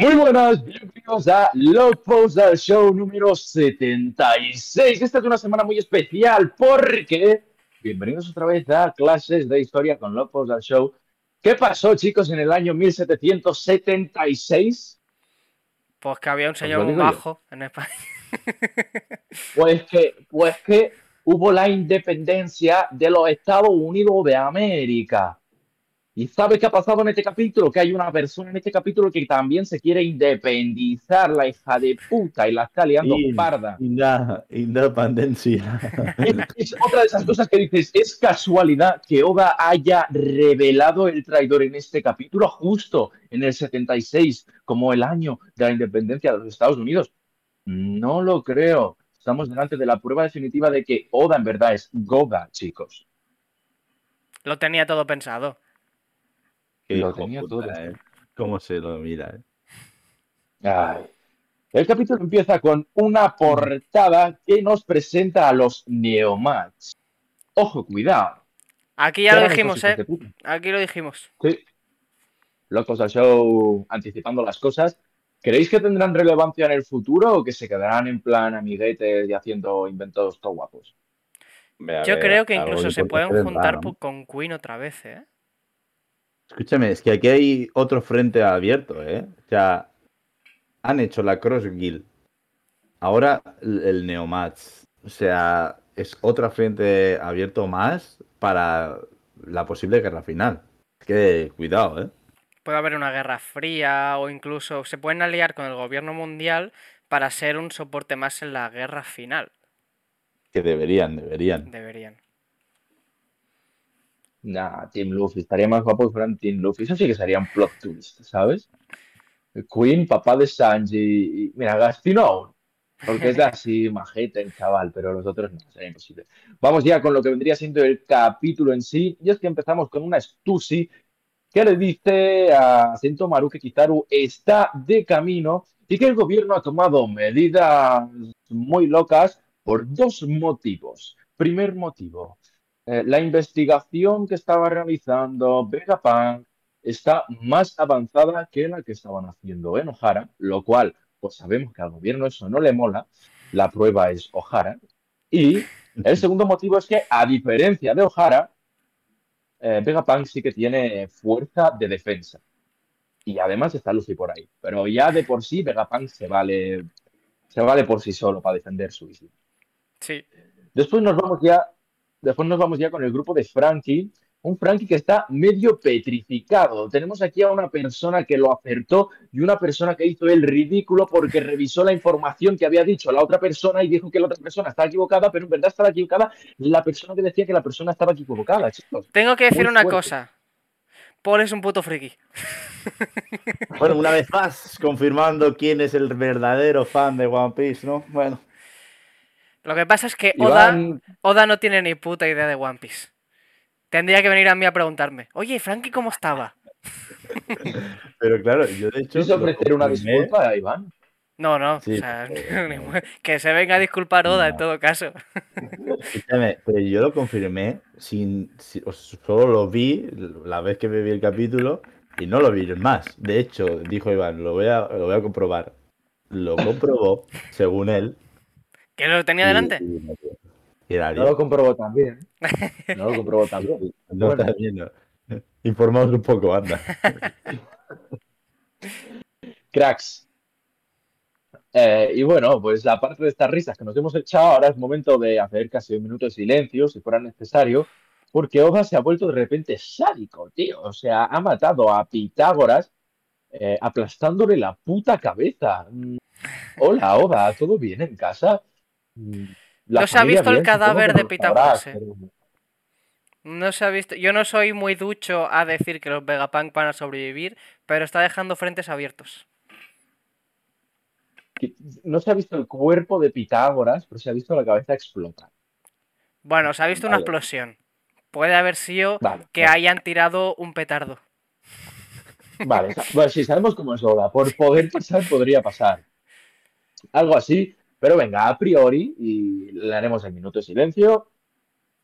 Muy buenas, bienvenidos a Love al Show número 76. Esta es una semana muy especial porque bienvenidos otra vez a clases de historia con Love al Show. ¿Qué pasó, chicos, en el año 1776? Pues que había un señor muy bajo en España. Pues que, pues que hubo la independencia de los Estados Unidos de América. ¿Y sabes qué ha pasado en este capítulo? Que hay una persona en este capítulo que también se quiere independizar, la hija de puta, y la está liando parda. independencia. Es, otra de esas cosas que dices, es casualidad que Oda haya revelado el traidor en este capítulo justo en el 76, como el año de la independencia de los Estados Unidos. No lo creo. Estamos delante de la prueba definitiva de que Oda en verdad es Goga, chicos. Lo tenía todo pensado lo tenía todo. ¿eh? ¿Cómo se lo mira? Eh? El capítulo empieza con una portada que nos presenta a los Neomats. Ojo, cuidado. Aquí ya lo dijimos, ¿eh? Aquí lo dijimos. Sí. Locos al show anticipando las cosas. ¿Creéis que tendrán relevancia en el futuro o que se quedarán en plan amiguetes y haciendo inventos todo guapos? Yo creo que incluso se pueden juntar con Queen otra vez, ¿eh? Escúchame, es que aquí hay otro frente abierto, ¿eh? O sea, han hecho la Cross Guild. Ahora el Neomats. O sea, es otro frente abierto más para la posible guerra final. Es que cuidado, ¿eh? Puede haber una guerra fría o incluso se pueden aliar con el gobierno mundial para ser un soporte más en la guerra final. Que deberían, deberían. Deberían. Nah, Team Luffy. Estaría más guapo que fueran Team Luffy. Eso sí que sería un plot twist, ¿sabes? Queen, papá de Sanji. Y, mira, Gastino aún. Porque es así majete el chaval, pero los otros no, sería imposible. Vamos ya con lo que vendría siendo el capítulo en sí. Y es que empezamos con una Stussy que le dice a Maru que Kitaru está de camino y que el gobierno ha tomado medidas muy locas por dos motivos. Primer motivo, eh, la investigación que estaba realizando Vegapunk está más avanzada que la que estaban haciendo en O'Hara, lo cual, pues sabemos que al gobierno eso no le mola. La prueba es O'Hara. Y el segundo motivo es que, a diferencia de O'Hara, eh, Vegapunk sí que tiene fuerza de defensa. Y además está Luffy por ahí. Pero ya de por sí, Vegapunk se vale, se vale por sí solo para defender su isla. Sí. Después nos vamos ya Después nos vamos ya con el grupo de Frankie. Un Frankie que está medio petrificado. Tenemos aquí a una persona que lo acertó y una persona que hizo el ridículo porque revisó la información que había dicho la otra persona y dijo que la otra persona estaba equivocada, pero en verdad estaba equivocada la persona que decía que la persona estaba equivocada, chicos. Tengo que decir una cosa. Paul es un puto friki. Bueno, una vez más, confirmando quién es el verdadero fan de One Piece, ¿no? Bueno. Lo que pasa es que Oda, Oda no tiene ni puta idea de One Piece. Tendría que venir a mí a preguntarme, oye, Frankie, ¿cómo estaba? Pero claro, yo de hecho. ¿Quieres ofrecer una disculpa a Iván? No, no, o sea, que se venga a disculpar Oda en todo caso. Escúchame, pero yo lo confirmé, sin, solo lo vi la vez que me vi el capítulo y no lo vi más. De hecho, dijo Iván, lo voy a, lo voy a comprobar. Lo comprobó, según él, ¿Que lo tenía delante? no lo comprobó también. No lo comprobó también. No, bueno. Informaos un poco, anda. Cracks. Eh, y bueno, pues aparte de estas risas que nos hemos echado, ahora es momento de hacer casi un minuto de silencio, si fuera necesario, porque Oda se ha vuelto de repente sádico, tío. O sea, ha matado a Pitágoras eh, aplastándole la puta cabeza. Mm, hola, Oda, ¿todo bien en casa? No se ha visto el cadáver de Pitágoras. No se ha visto. Yo no soy muy ducho a decir que los Vegapunk van a sobrevivir, pero está dejando frentes abiertos. No se ha visto el cuerpo de Pitágoras, pero se ha visto la cabeza explotar. Bueno, se ha visto una explosión. Puede haber sido que hayan tirado un petardo. Vale, bueno, si sabemos cómo es Oda. Por poder pasar, podría pasar. Algo así. Pero venga, a priori, y le haremos el minuto de silencio,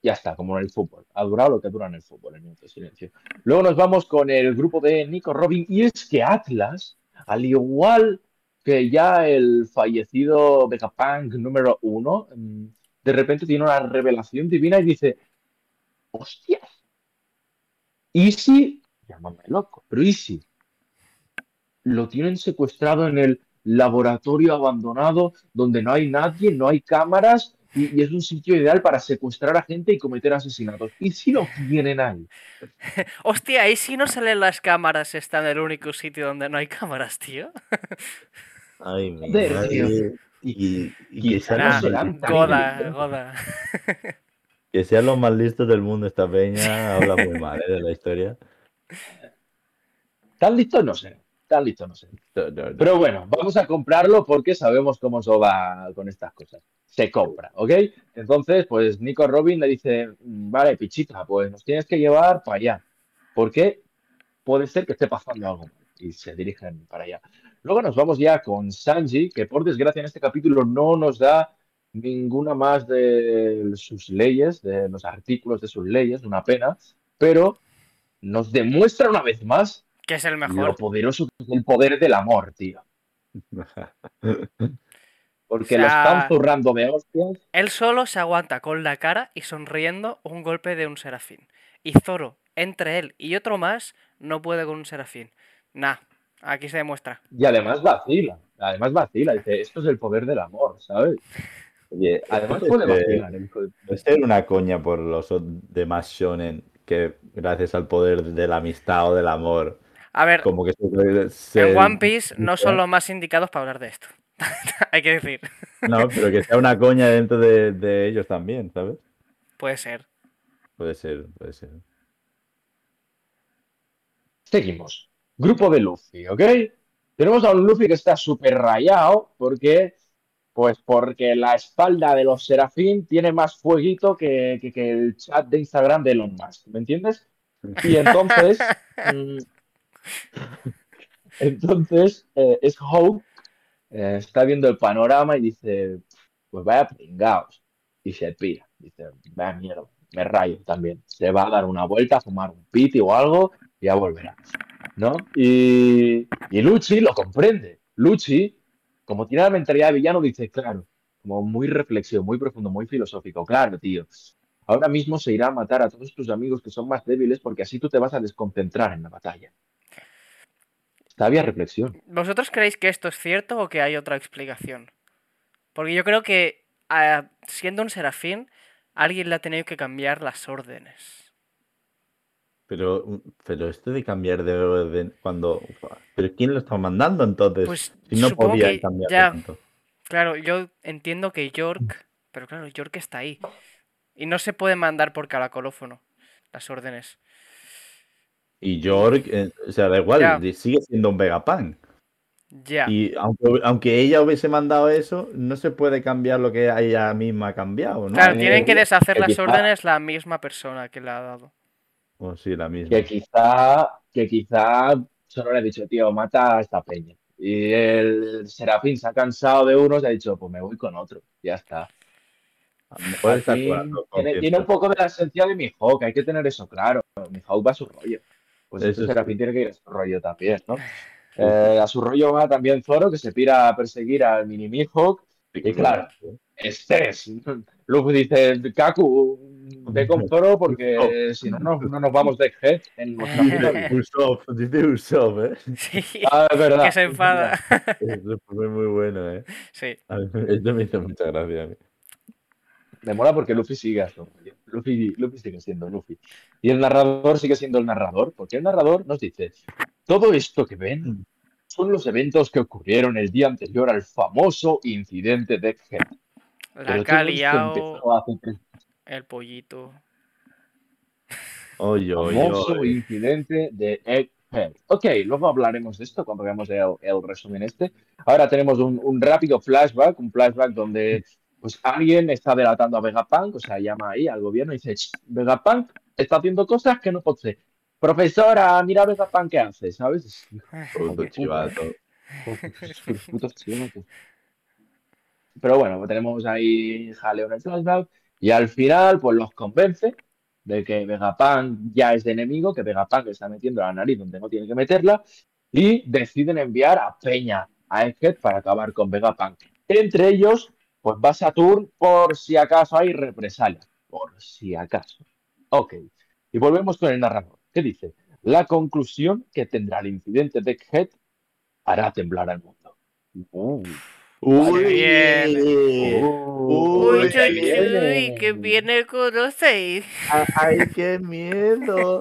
ya está, como en el fútbol. Ha durado lo que dura en el fútbol, el minuto de silencio. Luego nos vamos con el grupo de Nico Robin, y es que Atlas Al igual que ya el fallecido Vegapunk número uno, de repente tiene una revelación divina y dice, hostias, Easy, llámame loco, pero Easy, lo tienen secuestrado en el laboratorio abandonado donde no hay nadie, no hay cámaras y, es un sitio ideal para secuestrar a gente y cometer asesinatos. ¿Y si lo tienen ahí? Hostia, ¿y si no salen las cámaras? Está en el único sitio donde no hay cámaras, tío. Ay, mi madre. Y, que sean Goda, Goda. Que sean los más listos del mundo esta peña, habla muy mal ¿eh? de la historia. ¿Tan listos? No sé. No sé. Pero bueno, vamos a comprarlo porque sabemos cómo se va con estas cosas. Se compra, ¿ok? Entonces, pues Nico Robin le dice, mm, vale, pichita, pues nos tienes que llevar para allá. Porque puede ser que esté pasando algo. Y se dirigen para allá. Luego nos vamos ya con Sanji, que por desgracia en este capítulo no nos da ninguna más de sus leyes, de los artículos de sus leyes, una pena, pero nos demuestra una vez más que es el mejor. Lo poderoso que es el poder del amor, tío. Porque lo están zurrando de hostias. Él solo se aguanta con la cara y sonriendo un golpe de un serafín. Y Zoro, entre él y otro más, no puede con un serafín. Nah, aquí se demuestra. Y además vacila. Además vacila. Dice, esto es el poder del amor, ¿sabes? Oye, además puede vacilar. Puede ser una coña por los demás shonen que gracias al poder de la amistad o del amor a ver, Como que en One Piece no son los más indicados para hablar de esto. Hay que decir. No, pero que sea una coña dentro de, ellos también, ¿sabes? Puede ser. Puede ser, puede ser. Seguimos. Grupo de Luffy, ¿ok? Tenemos a un Luffy que está súper rayado porque, pues porque la espalda de los Serafín tiene más fueguito que, el chat de Instagram de Elon Musk, ¿me entiendes? Y entonces, mm, Entonces, eh, es Hope, eh, está viendo el panorama y dice, pues vaya pringaos. Y se pira. Dice, vaya mierda, me rayo también. Se va a dar una vuelta, a fumar un piti o algo y ya volverá. ¿No? Y, y Luchi lo comprende. Luchi, como tiene la mentalidad de villano, dice, claro, como muy reflexión, muy profundo, muy filosófico. Claro, tío. Ahora mismo se irá a matar a todos tus amigos que son más débiles porque así tú te vas a desconcentrar en la batalla. Sabia reflexión. ¿Vosotros creéis que esto es cierto o que hay otra explicación? Porque yo creo que siendo un serafín, alguien le ha tenido que cambiar las órdenes. Pero, pero esto de cambiar de orden cuando. ¿Pero quién lo está mandando entonces? Pues si no podía cambiar ya, Claro, yo entiendo que York. Pero claro, York está ahí. Y no se puede mandar por caracolófono las órdenes. Y York, eh, o sea, da igual, sigue siendo un Vegapunk. Ya. Y aunque, aunque, ella hubiese mandado eso, no se puede cambiar lo que ella misma ha cambiado, ¿no? Claro, tienen que deshacer las órdenes la misma persona que le ha dado. O oh, sí, la misma. Que quizá, que quizá solo le ha dicho, tío, mata a esta peña. Y el Serafín se ha cansado de uno y ha dicho, pues me voy con otro. Ya está. Tiene, tiene, un poco de la esencia de mi Hawk, hay que tener eso claro. Mi Hawk va a su rollo. Pues eso Serafín tiene que ir a su rollo también, ¿no? Eh, a su rollo va también Zoro, que se pira a perseguir al mini Mihawk. Y claro, estrés. Luego dice, Kaku, ve con Zoro porque si no, no, no nos vamos de G en nuestra Usopp, dice Usopp, ¿eh? Sí, ah, es verdad. que se enfada. Eso fue muy bueno, ¿eh? Sí. Esto me hizo mucha gracia a mí. Me mola porque Luffy sigue así. Luffy, Luffy sigue siendo Luffy. Y el narrador sigue siendo el narrador, porque el narrador nos dice, todo esto que ven son los eventos que ocurrieron el día anterior al famoso incidente de Egghead. La Caliao, el pollito. Oye, oye, famoso incidente de Egghead. Ok, luego hablaremos de esto cuando veamos el, resumen este. Ahora tenemos un, un rápido flashback, un flashback donde pues alguien está delatando a Vegapunk, o sea, llama ahí al gobierno y dice, Vegapunk está haciendo cosas que no ser. Profesora, mira a Vegapunk qué hace, ¿sabes? Pero bueno, tenemos ahí jaleo en el flashback y al final pues los convence de que Vegapunk ya es de enemigo, que Vegapunk está metiendo la nariz donde no tiene que meterla y deciden enviar a Peña a Egghead para acabar con Vegapunk. Entre ellos, pues va Saturn por si acaso hay represalias. Por si acaso. Ok. Y volvemos con el narrador. ¿Qué dice? La conclusión que tendrá el incidente de Egghead hará temblar al mundo. Uh. Uy, bien. Uy, uy, uy, que viene conocéis. Ay, qué miedo.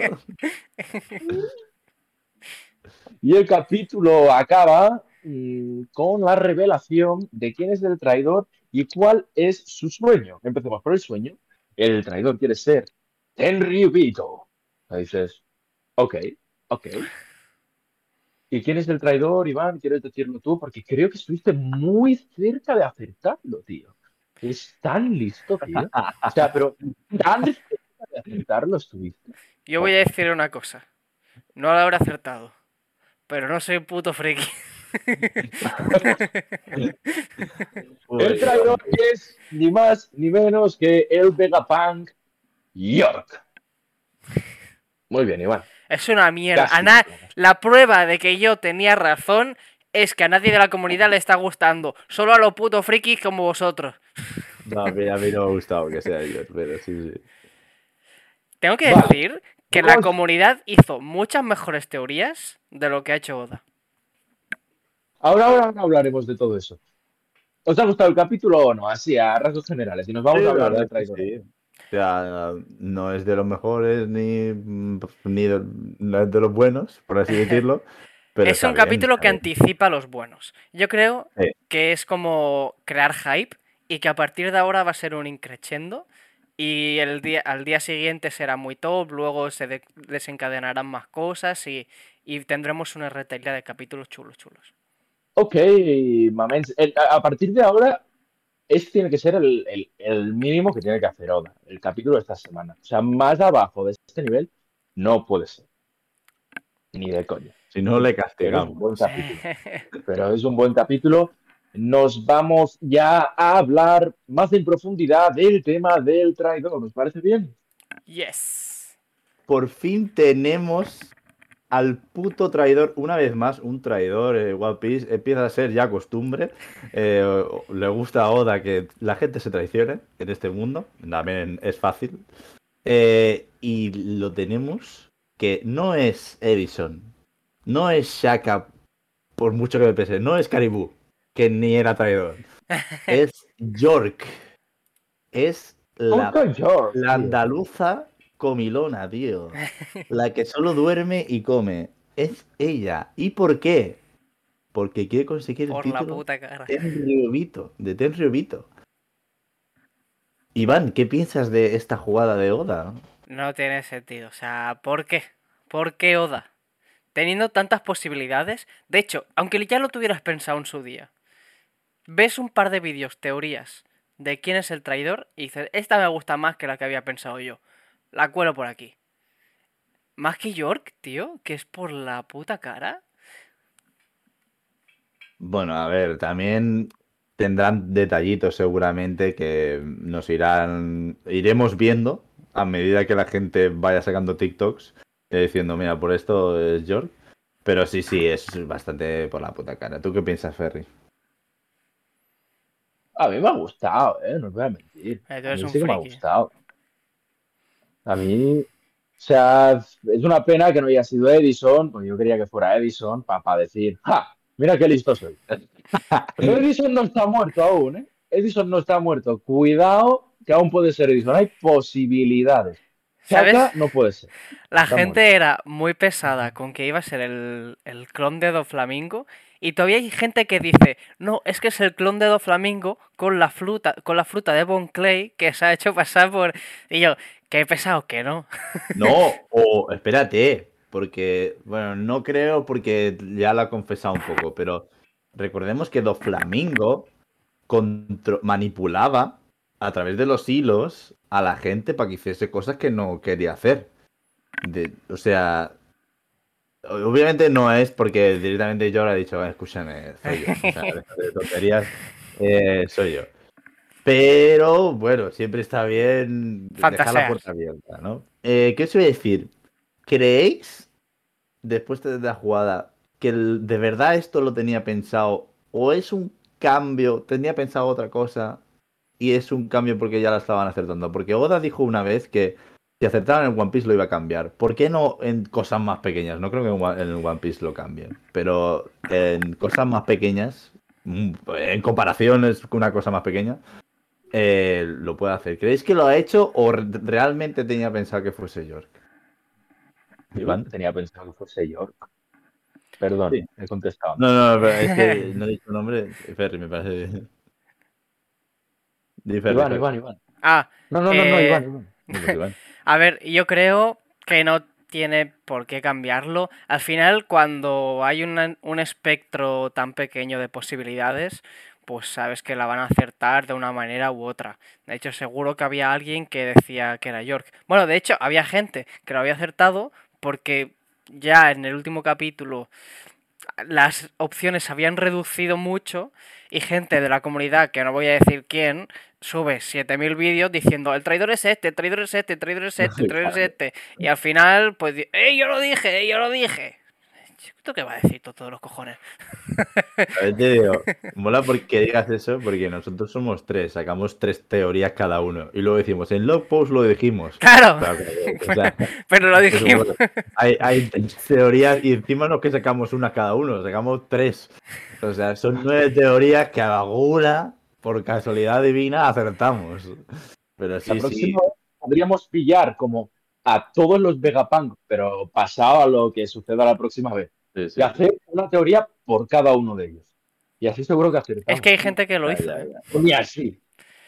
y el capítulo acaba mm, con la revelación de quién es el traidor y cuál es su sueño. Empecemos por el sueño. El traidor quiere ser Tenryubito. Dices, ok, ok. ¿Y quién es el traidor, Iván? ¿Quieres decirlo tú? Porque creo que estuviste muy cerca de acertarlo, tío. Es tan listo, tío. O sea, pero tan cerca de acertarlo estuviste. Yo voy a decir una cosa. No lo habré acertado. Pero no soy puto friki. el traidor es ni más ni menos que el Vegapunk York. Muy bien, Iván. Es una mierda. La prueba de que yo tenía razón es que a nadie de la comunidad le está gustando. Solo a los putos frikis como vosotros. No, a mí, no me ha gustado que sea yo, pero sí, sí. Tengo que decir que la comunidad hizo muchas mejores teorías de lo que ha hecho Oda. Ahora, ahora hablaremos de todo eso. ¿Os ha gustado el capítulo o no? Así, a rasgos generales. Y nos vamos a hablar del traidor. O sea, no es de los mejores ni, ni de, de los buenos, por así decirlo. Pero es un capítulo que anticipa a los buenos. Yo creo que es como crear hype y que a partir de ahora va a ser un increchendo y el día, al día siguiente será muy top, luego se desencadenarán más cosas y, y tendremos una retaila de capítulos chulos, chulos. Ok, Mamens. A partir de ahora este tiene que ser el, mínimo que tiene que hacer Oda, el capítulo de esta semana. O sea, más abajo de este nivel no puede ser. Ni de coño. Si no, le castigamos. Pero es un buen capítulo. Nos vamos ya a hablar más en profundidad del tema del traidor. ¿Nos parece bien? Yes. Por fin tenemos al puto traidor, una vez más, un traidor, eh, One Piece, empieza a ser ya costumbre. Eh, le gusta a Oda que la gente se traicione en este mundo, también es fácil. Eh, y lo tenemos que no es Edison, no es Shaka, por mucho que me pese, no es Caribou, que ni era traidor. es York. Es la, la andaluza comilona, tío. La que solo duerme y come. Es ella. ¿Y por qué? Porque quiere conseguir el título la puta cara. de. Iván, ¿qué piensas de esta jugada de Oda? No tiene sentido. O sea, ¿por qué? ¿Por qué Oda? Teniendo tantas posibilidades. De hecho, aunque ya lo tuvieras pensado en su día, ves un par de vídeos, teorías de quién es el traidor y dices, esta me gusta más que la que había pensado yo. La cuelo por aquí. Más que York, tío, que es por la puta cara. Bueno, a ver, también tendrán detallitos seguramente que nos irán iremos viendo a medida que la gente vaya sacando TikToks eh, diciendo, mira, por esto es York. Pero sí, sí, es bastante por la puta cara. ¿Tú qué piensas, Ferry? A mí me ha gustado, ¿eh? No os voy a mentir. Eh, a mí sí que me ha gustado. A mí, o sea, es una pena que no haya sido Edison, porque yo quería que fuera Edison para decir, ¡ja! Mira qué listo soy. Pero Edison no está muerto aún, ¿eh? Edison no está muerto. Cuidado, que aún puede ser Edison. Hay posibilidades. ¿Sabes? no puede ser. La gente era muy pesada con que iba a ser el, el clon de Doflamingo y todavía hay gente que dice, no, es que es el clon de Doflamingo con la fruta, con la fruta de Bon Clay que se ha hecho pasar por. Y yo, qué pesado que no. No, o espérate, porque, bueno, no creo porque ya lo ha confesado un poco, pero recordemos que Doflamingo manipulaba a través de los hilos a la gente para que hiciese cosas que no quería hacer. o sea, Obviamente no es porque directamente yo le he dicho, escúchame, soy yo. O sea, de tonterías, eh, soy yo. Pero bueno, siempre está bien dejar la puerta abierta, ¿no? Eh, ¿Qué os voy a decir? ¿Creéis, después de la jugada, que el- de verdad esto lo tenía pensado o es un cambio, tenía pensado otra cosa y es un cambio porque ya la estaban acertando. Porque Oda dijo una vez que si acertaban en One Piece lo iba a cambiar. ¿Por qué no en cosas más pequeñas? No creo que en One- en One Piece lo cambien, pero en cosas más pequeñas, mm, en comparación es una cosa más pequeña, eh, lo puede hacer. ¿Creéis que lo ha hecho o re- realmente tenía pensado que fuese York? Iván. Tenía pensado que fuese York. Perdón, Sí. he contestado. No, no, pero es que no he dicho nombre. Ferry, me parece. Di Ferry, Iván, Ferry. Iván, Iván. Ah, No, no, no, no, Eh, Iván, Iván. No, Iván. A ver, yo creo que no tiene por qué cambiarlo. Al final, cuando hay una- un espectro tan pequeño de posibilidades, pues sabes que la van a acertar de una manera u otra. De hecho, seguro que había alguien que decía que era York. Bueno, de hecho, había gente que lo había acertado porque ya en el último capítulo las opciones se habían reducido mucho y gente de la comunidad, que no voy a decir quién, sube 7000 vídeos diciendo el traidor es este, el traidor es este, el traidor es este, el traidor es este. Y al final, pues, ¡eh, yo lo dije, eh, yo lo dije! ¿Tú qué vas a decir todos los cojones? A ver, te digo, mola porque digas eso, porque nosotros somos tres, sacamos tres teorías cada uno. Y luego decimos, en Log Post lo dijimos. ¡Claro! O sea, Pero lo dijimos. hay, hay tres teorías y encima no es que sacamos una cada uno, sacamos tres. O sea, son nueve teorías que alguna, por casualidad divina, acertamos. Pero La sí, sí. próxima podríamos pillar como a todos los Vegapunk, pero pasado a lo que suceda la próxima vez. sí, sí. Y hacer una teoría por cada uno de ellos. Y así seguro que acertamos. Es que hay gente que lo hizo. ya, ¿eh? ya. O ni así.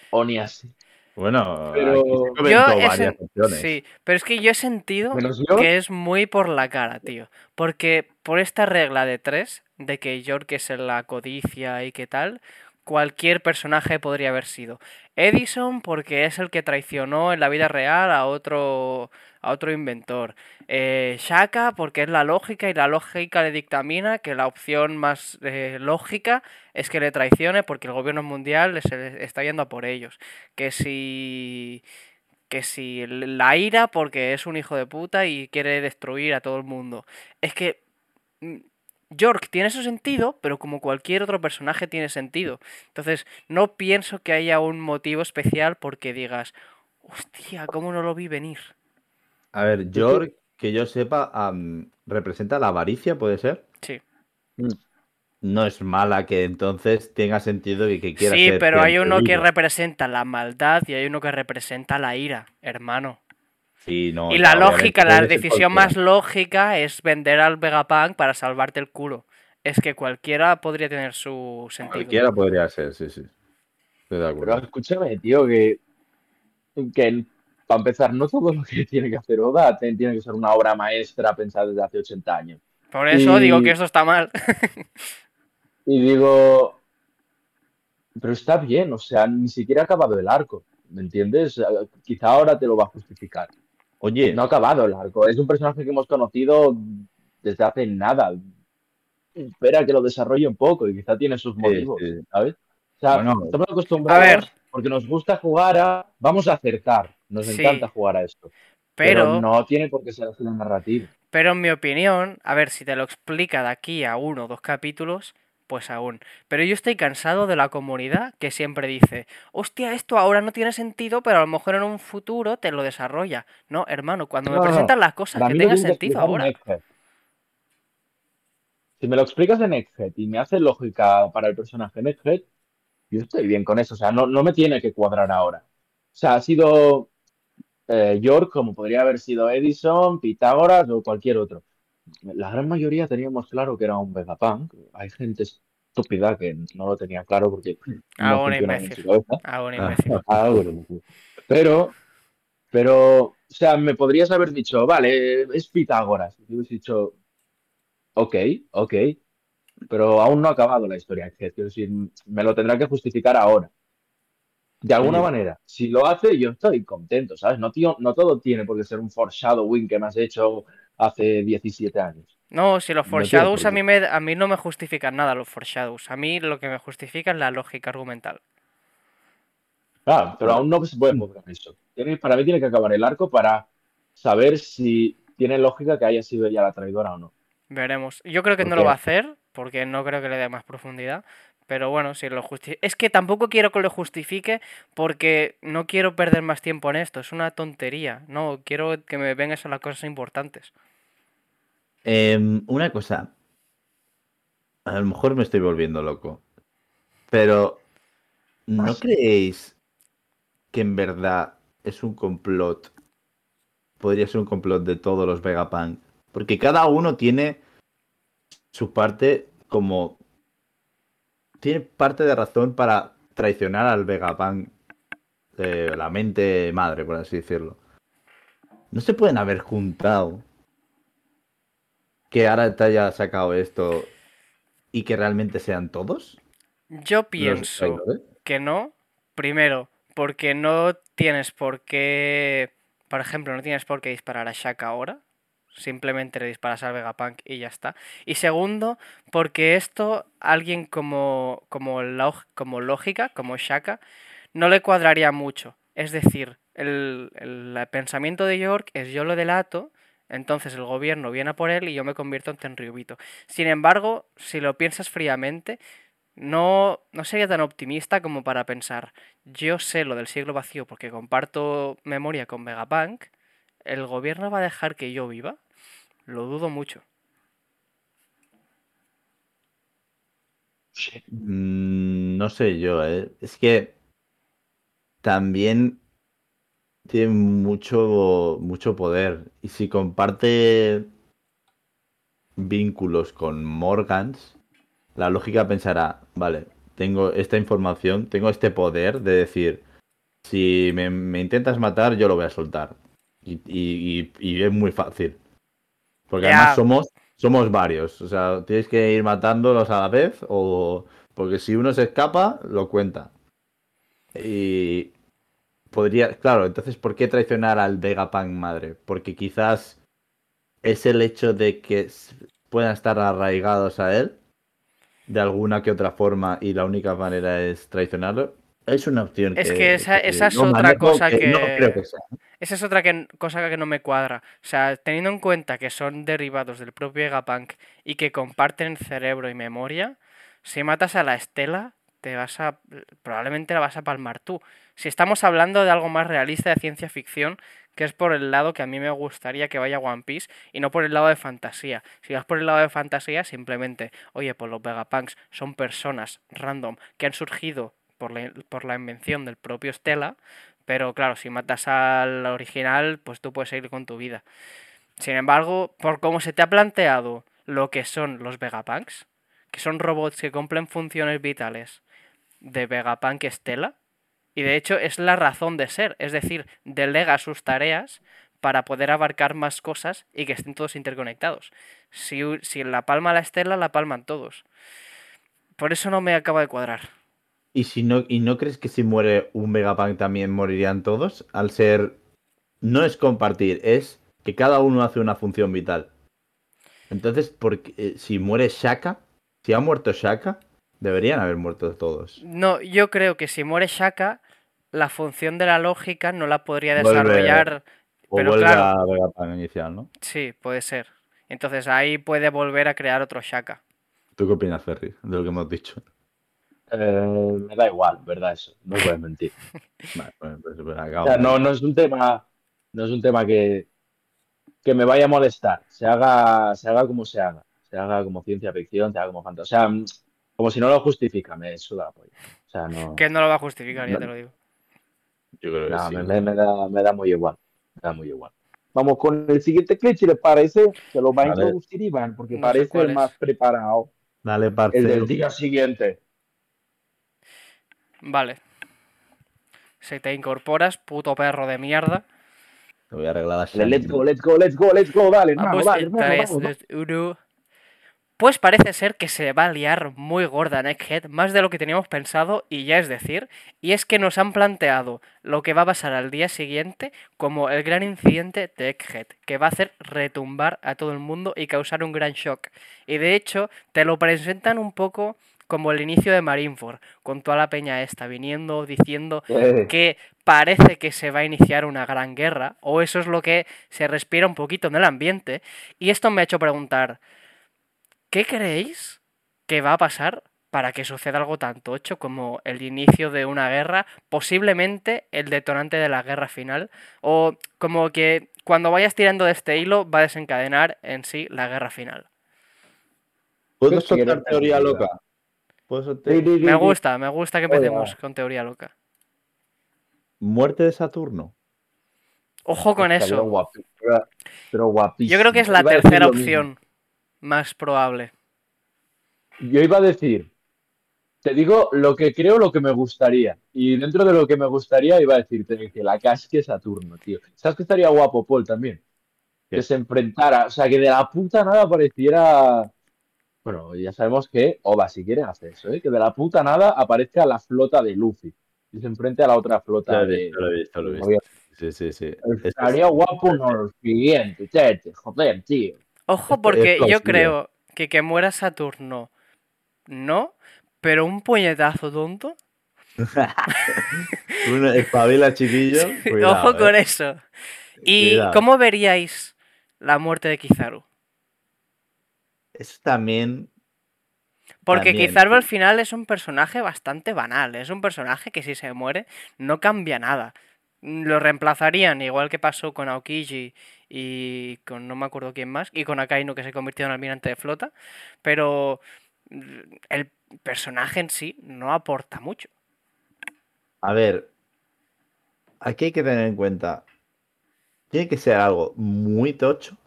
O ni así. Bueno, Pero- aquí se Yo he varias. Sí, pero es que yo he sentido yo. que es muy por la cara, tío. Porque por esta regla de tres, de que York es en la codicia y qué tal, cualquier personaje podría haber sido. Edison porque es el que traicionó en la vida real a otro, a otro inventor. Eh, Shaka porque es la lógica y la lógica le dictamina que la opción más eh, lógica es que le traicione porque el gobierno mundial les está yendo a por ellos. Que si que si la ira porque es un hijo de puta y quiere destruir a todo el mundo. Es que mm, York tiene su sentido, pero como cualquier otro personaje tiene sentido. Entonces, no pienso que haya un motivo especial porque digas, hostia, ¿cómo no lo vi venir? A ver, York, que yo sepa, am, representa la avaricia, ¿puede ser? Sí. No es mala que entonces tenga sentido y que quiera Sí, ser pero hay uno que representa la maldad y hay uno que representa la ira, hermano. Sí, no, Y la lógica, la decisión más lógica es vender al Vegapunk para salvarte el culo. Es que cualquiera podría tener su sentido. Cualquiera podría ser, sí, sí. Estoy de Pero acuerdo. escúchame, tío, que, que para empezar, no todo lo que tiene que hacer Oda tiene que ser una obra maestra pensada desde hace 80 años. Por eso Y- digo que esto está mal. Y digo, pero está bien, o sea, ni siquiera ha acabado el arco, ¿me entiendes? Quizá ahora te lo va a justificar. Oye, No ha acabado el arco, es un personaje que hemos conocido desde hace nada. Espera que lo desarrolle un poco y quizá tiene sus motivos, sí. ¿sabes? O sea, Bueno. estamos acostumbrados, A ver. porque nos gusta jugar a, vamos a acertar, nos Sí. encanta jugar a esto. Pero, Pero, no tiene por qué ser así la narrativa. pero en mi opinión, a ver si te lo explica de aquí a uno o dos capítulos, pues aún. Pero yo estoy cansado de la comunidad que siempre dice, hostia, esto ahora no tiene sentido, pero a lo mejor en un futuro te lo desarrolla. No, hermano, cuando No, me no, presentan las cosas Para que tengan sentido ahora. Si me lo explicas en Egghead y me hace lógica para el personaje en Egghead, yo estoy bien con eso. O sea, no, no me tiene que cuadrar ahora. O sea, ha sido eh, York como podría haber sido Edison, Pitágoras o cualquier otro. La gran mayoría teníamos claro que era un Vegapunk. Hay gente estúpida que no lo tenía claro porque Ah, no un funciona en su cabeza. Ah, Ah. Ah, bueno, sí. Pero, pero, o sea, me podrías haber dicho, vale, es Pitágoras. Y hubiese dicho, ok, ok, pero aún no ha acabado la historia. Es decir, me lo tendrá que justificar ahora. De alguna Oye. manera, si lo hace, yo estoy contento, ¿sabes? No, tío, no todo tiene por qué ser un foreshadowing que me has hecho hace 17 años. No, si los foreshadows a mí, me, a mí no me justifican nada los foreshadows. A mí lo que me justifica es la lógica argumental. Claro, pero aún no se puede juzgar eso. Tiene- para mí tiene que acabar el arco para saber si tiene lógica que haya sido ella la traidora o no. Veremos. Yo creo que ¿Por no lo va a hacer, porque no creo que le dé más profundidad. Pero bueno, si lo justifica. Es que tampoco quiero que lo justifique porque no quiero perder más tiempo en esto. Es una tontería. No, quiero que me vengas a las cosas importantes. Em, una cosa. A lo mejor me estoy volviendo loco. Pero, ¿no creéis que en verdad es un complot? Podría ser un complot de todos los Vegapunk. Porque cada uno tiene su parte como. Tiene parte de razón para traicionar al Vegapunk. eh, la mente madre, por así decirlo. No se pueden haber juntado que ahora te haya sacado esto y que realmente sean todos. Yo pienso que no. Primero, porque no tienes por qué. Por ejemplo, no tienes por qué disparar a Shaka ahora. Simplemente le disparas al Vegapunk y ya está. Y segundo, porque esto alguien como, como, log- como lógica, como Shaka, no le cuadraría mucho. Es decir, el, el pensamiento de York es yo lo delato, entonces el gobierno viene a por él y yo me convierto en Tenryubito. Sin embargo, si lo piensas fríamente, no, no sería tan optimista como para pensar, yo sé lo del siglo vacío porque comparto memoria con Vegapunk, ¿el gobierno va a dejar que yo viva? Lo dudo mucho. Mm, no sé yo, ¿eh? Es que también tiene mucho, mucho poder. Y si comparte vínculos con Morgans, la lógica pensará, vale, tengo esta información, tengo este poder de decir, si me, me intentas matar, yo lo voy a soltar. Y, y- y- y es muy fácil. Porque además somos, somos varios. O sea, tienes que ir matándolos a la vez o... Porque si uno se escapa, lo cuenta. Y podría... Claro, entonces, ¿por qué traicionar al Vegapunk madre? Porque quizás es el hecho de que puedan estar arraigados a él de alguna que otra forma y la única manera es traicionarlo. Es una opción Es que esa- esa es no otra cosa No que- creo que sea. Esa es otra que, cosa que no me cuadra. O sea, teniendo en cuenta que son derivados del propio Vegapunk y que comparten cerebro y memoria, si matas a la Estela, te vas a. probablemente la vas a palmar tú. Si estamos hablando de algo más realista de ciencia ficción, que es por el lado que a mí me gustaría que vaya One Piece y no por el lado de fantasía. Si vas por el lado de fantasía, simplemente, oye, pues los Vegapunks son personas random que han surgido por la, por la invención del propio Stella, pero claro, si matas al original, pues tú puedes seguir con tu vida. Sin embargo, por cómo se te ha planteado lo que son los Vegapunks, que son robots que cumplen funciones vitales de Vegapunk Stella, y de hecho es la razón de ser, es decir, delega sus tareas para poder abarcar más cosas y que estén todos interconectados. Si, si la palma la Estela, la palman todos. Por eso no me acaba de cuadrar. ¿Y, si no, ¿Y no crees que si muere un Vegapunk también morirían todos? Al ser. No es compartir, es que cada uno hace una función vital. Entonces, porque, eh, si muere Shaka, si ha muerto Shaka, deberían haber muerto todos. No, yo creo que si muere Shaka, la función de la lógica no la podría Vuelve- desarrollar. O Pero vuelve claro. a inicial, ¿no? Sí, puede ser. Entonces ahí puede volver a crear otro Shaka. ¿Tú qué opinas, Ferry, de lo que hemos dicho? Eh, me da igual, ¿verdad? Eso, no puedes mentir. Vale, pues, pues, pues, O sea, no, no es un tema, no es un tema que, que me vaya a molestar. Se haga, se haga como se haga. Se haga como ciencia ficción, se haga como fantasía. O sea, como si no lo justifica, me suda la polla. O sea, no. Que no lo va a justificar, ya No. te lo digo. Yo creo que no, sí. me, da, me da muy igual. Me da muy igual. Vamos con el siguiente clip, si les parece, que lo va a Vale. introducir Iván, porque No parece el más preparado. Dale, El parcero. del día siguiente. Vale. Si te incorporas, puto perro de mierda. Te voy a arreglar la El Let's go, let's go, let's go, let's go, dale, hermano, Vamos dale, en hermano, tres, vamos, uno. Pues parece ser que se va a liar muy gorda Neckhead, más de lo que teníamos pensado, y ya es decir, y es que nos han planteado lo que va a pasar al día siguiente como el gran incidente de Egghead, que va a hacer retumbar a todo el mundo y causar un gran shock. Y de hecho, te lo presentan un poco como el inicio de Marineford, con toda la peña esta viniendo diciendo Eh, que parece que se va a iniciar una gran guerra, o eso es lo que se respira un poquito en el ambiente, y esto me ha hecho preguntar, ¿Qué creéis que va a pasar para que suceda algo tan tocho como el inicio de una guerra, posiblemente el detonante de la guerra final, o como que cuando vayas tirando de este hilo va a desencadenar en sí la guerra final? ¿Puedo soltar teoría loca? ¿Puedo soltar- Sí, sí, sí, Me gusta, me gusta que empecemos Hola. con teoría loca. Muerte de Saturno. Ojo con Estaría eso. guapi- pero- pero guapísimo. Yo creo que es la tercera mismo. Más probable. Yo iba a decir, te digo lo que creo, lo que me gustaría. Y dentro de lo que me gustaría, iba a decirte que la casque Saturno, tío. ¿Sabes que estaría guapo, Paul, también? Que se enfrentara, o sea, que de la puta nada pareciera. Bueno, ya sabemos que Oda si quiere hacer eso, ¿eh? Que de la puta nada aparezca la flota de Luffy y se enfrente a la otra flota Lo he de. visto, lo he visto, lo he de- visto. Sí, sí, sí. Estaría guapo no lo siguiente, chete, joder, tío. Ojo, porque yo creo que que muera Saturno, no, pero un puñetazo tonto. Uno espabila, chiquillo. cuidado, Ojo con eh. eso. ¿Y Cuidado. cómo veríais la muerte de Kizaru? Eso también. Porque También, Kizaru al final es un personaje bastante banal. Es un personaje que si se muere no cambia nada. Lo reemplazarían, igual que pasó con Aokiji y con no me acuerdo quién más, y con Akainu que se convirtió en almirante de flota. Pero el personaje en sí no aporta mucho. A ver. Aquí hay que tener en cuenta. Tiene que ser algo muy tocho.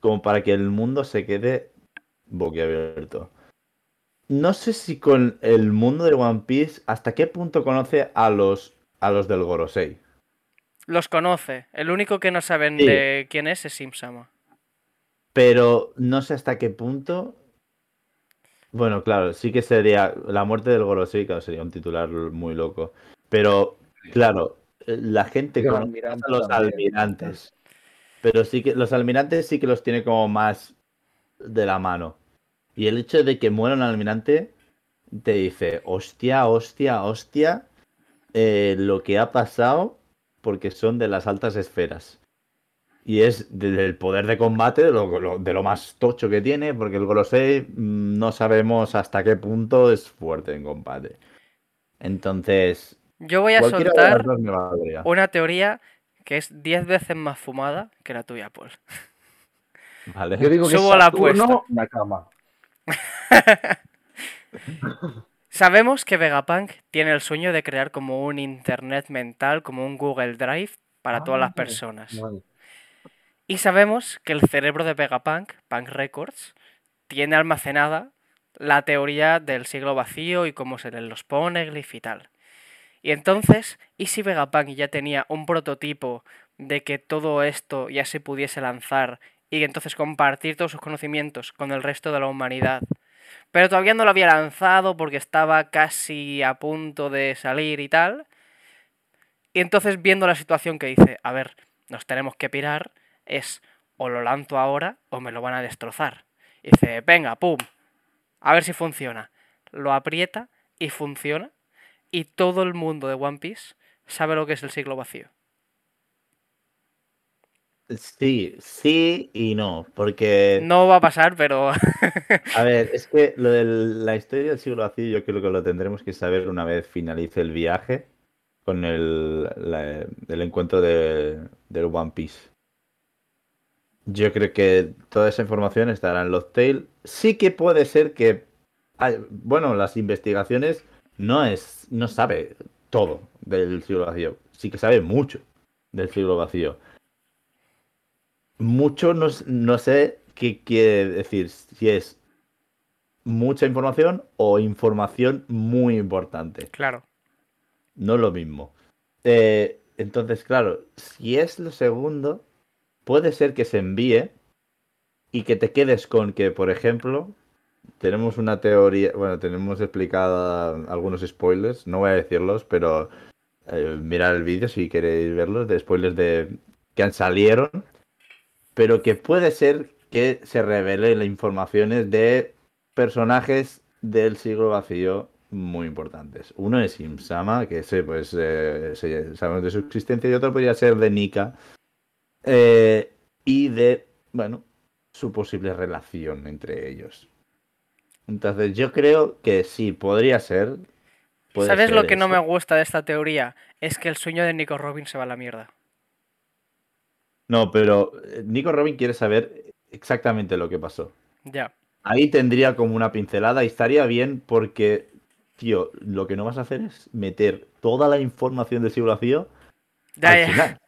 Como para que el mundo se quede boquiabierto. No sé si con el mundo de One Piece. ¿Hasta qué punto conoce a los, a los del Gorosei? Los conoce. El único que no saben Sí. de quién es es Simsama. Pero no sé hasta qué punto. Bueno, claro, sí que sería. La muerte del Gorosei, claro, sería un titular muy loco. Pero, claro, eh, la gente Y los conoce almirantes a los también. almirantes. Pero sí que los almirantes sí que los tiene como más de la mano. Y el hecho de que muera un almirante te dice, hostia, hostia, hostia, eh, lo que ha pasado porque son de las altas esferas. Y es desde el poder de combate de lo, lo- de lo más tocho que tiene, porque el Gorosei mm, no sabemos hasta qué punto es fuerte en combate. Entonces, Yo voy a soltar una teoría que es 10 veces más fumada que la tuya, Paul. Vale. Yo digo que Subo la apuesta. Nakama. Sabemos que Vegapunk tiene el sueño de crear como un internet mental, como un Google Drive para todas las Ah, personas. Vale. Y sabemos que el cerebro de Vegapunk, Punk Records, tiene almacenada la teoría del siglo vacío y cómo se leen los poneglyphs y tal. Y entonces, ¿y si Vegapunk ya tenía un prototipo de que todo esto ya se pudiese lanzar y entonces compartir todos sus conocimientos con el resto de la humanidad? Pero todavía no lo había lanzado porque estaba casi a punto de salir y tal. Y entonces viendo la situación que dice, a ver, nos tenemos que pirar, es o lo lanzo ahora o me lo van a destrozar. Y dice, venga, pum, a ver si funciona. Lo aprieta y funciona. Y todo el mundo de One Piece sabe lo que es el siglo vacío. Sí, sí y no, porque No va a pasar, pero A ver, es que lo de la historia del siglo vacío yo creo que lo tendremos que saber una vez finalice el viaje con el, la- el encuentro de, del One Piece. Yo creo que toda esa información estará en los Tail. Sí que puede ser que, hay- bueno, las investigaciones no es, no sabe todo del siglo vacío. Sí que sabe mucho del siglo vacío. Mucho no, no sé qué quiere decir, si es mucha información o información muy importante. claro. No es lo mismo. Eh, entonces, claro, si es lo segundo, puede ser que se envíe y que te quedes con que, por ejemplo, tenemos una teoría, bueno, tenemos explicada algunos spoilers, no voy a decirlos, pero eh, mirad el vídeo si queréis verlos, de spoilers de que han salieron, pero que puede ser que se revele las informaciones de personajes del siglo vacío muy importantes. Uno es Imsama, que ese pues eh, se- sabemos de su existencia, y otro podría ser de Nika, eh, y de, bueno, su posible relación entre ellos. Entonces yo creo que sí, podría ser. ¿Sabes ser lo que no me gusta de esta teoría? Es que el sueño de Nico Robin se va a la mierda. No, pero eh, Nico Robin quiere saber exactamente lo que pasó. Ya. Ahí tendría como una pincelada y estaría bien porque, tío, lo que no vas a hacer es meter toda la información del siglo vacío Ya, al ya. final.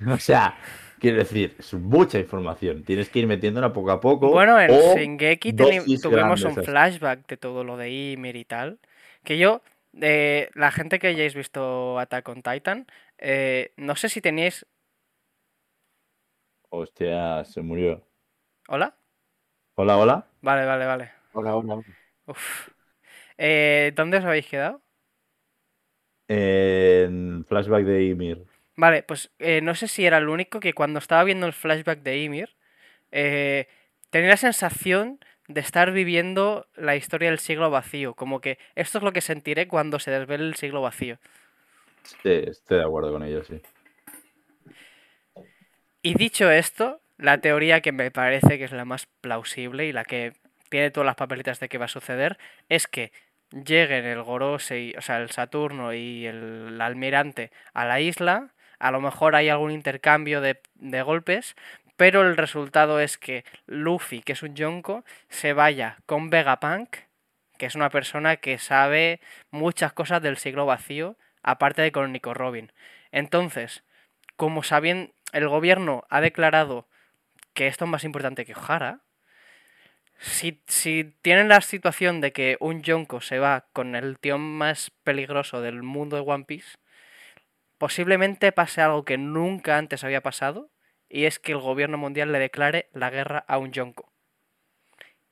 O sea, quiero decir, es mucha información. Tienes que ir metiéndola poco a poco. Bueno, en Shingeki tuvimos un flashback de todo lo de Ymir y tal. Que yo, eh, la gente que hayáis visto Attack on Titan, eh, no sé si teníais. Hostia, se murió. ¿Hola? Hola, hola. Vale, vale, vale. Ahora, ahora. Uf. Eh, ¿Dónde os habéis quedado? En flashback de Ymir. Vale, pues eh, no sé si era el único que cuando estaba viendo el flashback de Ymir, eh, tenía la sensación de estar viviendo la historia del siglo vacío. Como que esto es lo que sentiré cuando se desvele el siglo vacío. Sí, estoy de acuerdo con ello, sí. Y dicho esto, la teoría que me parece que es la más plausible y la que tiene todas las papeletas de que va a suceder es que lleguen el Gorosei, o sea, el Saturno y el almirante a la isla, a lo mejor hay algún intercambio de, golpes, pero el resultado es que Luffy, que es un Yonko, se vaya con Vegapunk, que es una persona que sabe muchas cosas del siglo vacío, aparte de con Nico Robin. Entonces, como sabiendo, el gobierno ha declarado que esto es más importante que Ohara, si, si tienen la situación de que un Yonko se va con el tío más peligroso del mundo de One Piece, posiblemente pase algo que nunca antes había pasado, y es que el gobierno mundial le declare la guerra a un Yonko.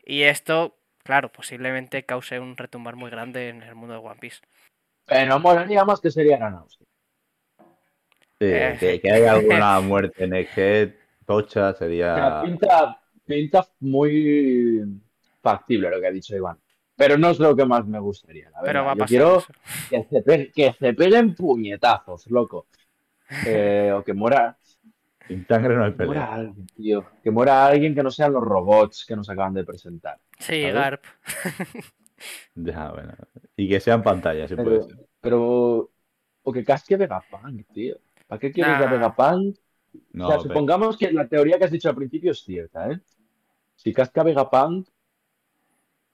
Y esto, claro, posiblemente cause un retumbar muy grande en el mundo de One Piece. Pero molaría más que sería Nanauski. Sí, Eh, que, que haya alguna muerte en Egghead, tocha, O sea, sería. pinta, pinta muy factible lo que ha dicho Iván. Pero no es lo que más me gustaría, la Pero verdad. va a Yo pasar quiero que se, pe- que se peguen puñetazos, loco. Eh, o que muera, Sin sangre no hay que muera pelea. alguien, tío. Que muera alguien que no sean los robots que nos acaban de presentar. Sí, ¿sabes? Garp. Ya, bueno. Y que sean pantallas, si puede Pero, ser. pero. O que casque Vegapunk, tío. ¿Para qué quieres Nah. a Vegapunk? No, o sea, pero- supongamos que la teoría que has dicho al principio es cierta, ¿eh? Si casca Vegapunk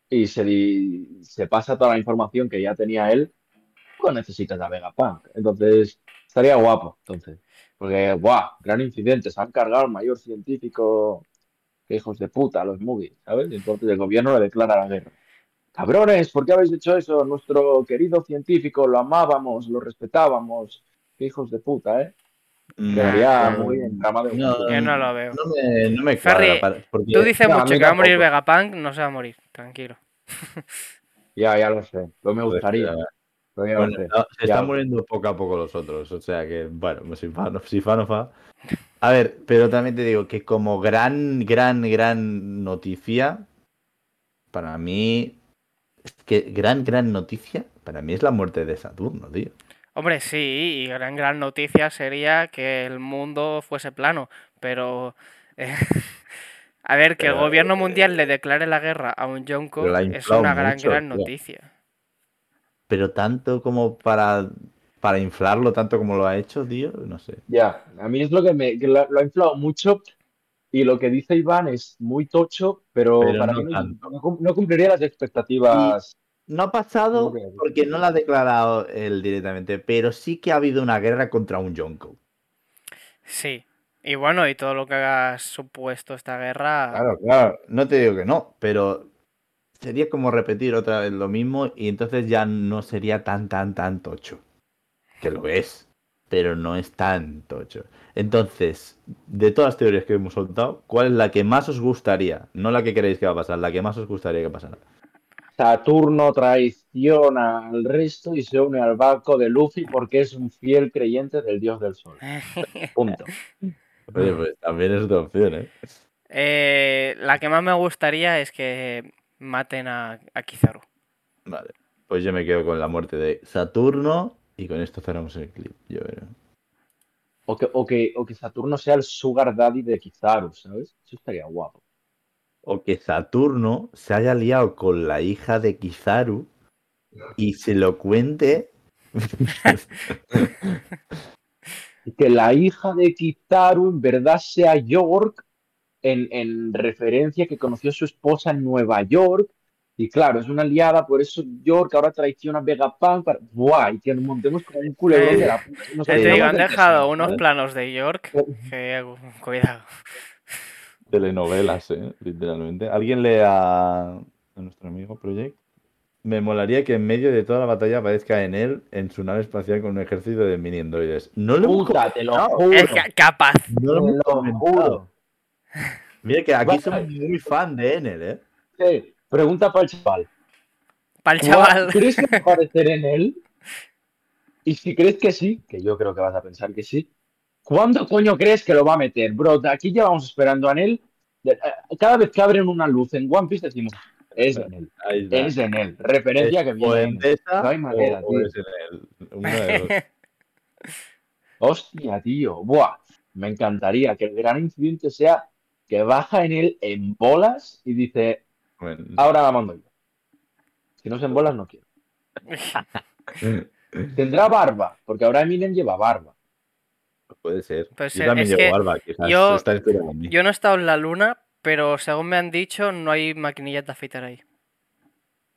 y se, di- se pasa toda la información que ya tenía él, pues necesitas a Vegapunk. Entonces, estaría guapo, entonces. Porque, ¡guau! Gran incidente, se han cargado al mayor científico. Que hijos de puta, los movies, ¿sabes? Y entonces el gobierno le declara la guerra. Cabrones, ¿por qué habéis hecho eso? Nuestro querido científico, lo amábamos, lo respetábamos. Qué hijos de puta, ¿eh? Quedaría No, muy en de no, Yo no lo veo. No me, no me cuadra. Porque- Tú dices No, mucho que va a morir. Vegapunk, no se va a morir, tranquilo. Ya, ya lo sé. Lo me gustaría. Pero ya lo Bueno, sé. no, se están muriendo poco a poco los otros, o sea que, bueno, si fa, no, si fa, no fa. A ver, pero también te digo que como gran, gran, gran noticia, para mí, es que gran, gran noticia, para mí es la muerte de Saturno, tío. Hombre, sí, y gran gran noticia sería que el mundo fuese plano, pero eh, a ver, que el gobierno mundial le declare la guerra a un Yonko es una gran mucho, gran tío. noticia. Pero tanto como para, para inflarlo, tanto como lo ha hecho, tío, no sé. Ya, a mí es lo que me que lo, lo ha inflado mucho y lo que dice Iván es muy tocho, pero, Pero para no mí no cumpliría las expectativas. No ha pasado porque no lo ha declarado él directamente, pero sí que ha habido una guerra contra un Yonko. Sí. Y bueno, y todo lo que ha supuesto esta guerra. Claro, claro, no te digo que no, pero sería como repetir otra vez lo mismo y entonces ya no sería tan, tan, tan tocho. Que lo es, pero no es tan tocho. Entonces, de todas las teorías que hemos soltado, ¿cuál es la que más os gustaría? No la que creéis que va a pasar, la que más os gustaría que pasara. Saturno traiciona al resto y se une al barco de Luffy porque es un fiel creyente del dios del sol. Punto. Oye, pues también es otra opción, ¿eh? Eh, la que más me gustaría es que maten a, a Kizaru. Vale. Pues yo me quedo con la muerte de Saturno y con esto cerramos el clip. Yo creo. O que, o que, o que Saturno sea el sugar daddy de Kizaru, ¿sabes? Eso estaría guapo. O que Saturno se haya liado con la hija de Kizaru y se lo cuente. Y que la hija de Kitaru en verdad sea York en, en referencia que conoció a su esposa en Nueva York. Y claro, es una liada, por eso York ahora traiciona a Vegapunk para. ¡Buah! Y que nos montemos como un culebrón de la puta. Nos te digo, han dejado unos planos de York. Que, cuidado. Telenovelas, ¿eh? literalmente. ¿Alguien lee a, nuestro amigo Project? Me molaría que en medio de toda la batalla aparezca en él en su nave espacial con un ejército de mini androides. No lo Puta, te lo juro. Es capaz. no lo lo juro. Mira que aquí somos muy fan de Enel, ¿eh? Sí, pregunta para el chaval. Para el chaval. ¿Crees que va a aparecer en él? Y si crees que sí, que yo creo que vas a pensar que sí, ¿cuándo coño crees que lo va a meter? Bro, de aquí llevamos esperando a él. De- eh, Cada vez que abren una luz en One Piece decimos, es en él, Ahí está. es en él. Referencia Es que o viene. No hay manera, o- o tío. es Enel. Uno de. Hostia, tío. Buah, me encantaría que el gran incidente sea que baja en él en bolas y dice, Bueno, ahora la mando yo. Si no es en bolas, no quiero. Tendrá barba, porque ahora Eminem lleva barba. Puede ser. Puede yo también es llevo barba, quizás yo- no he estado en la luna, pero según me han dicho, no hay maquinillas de afeitar ahí.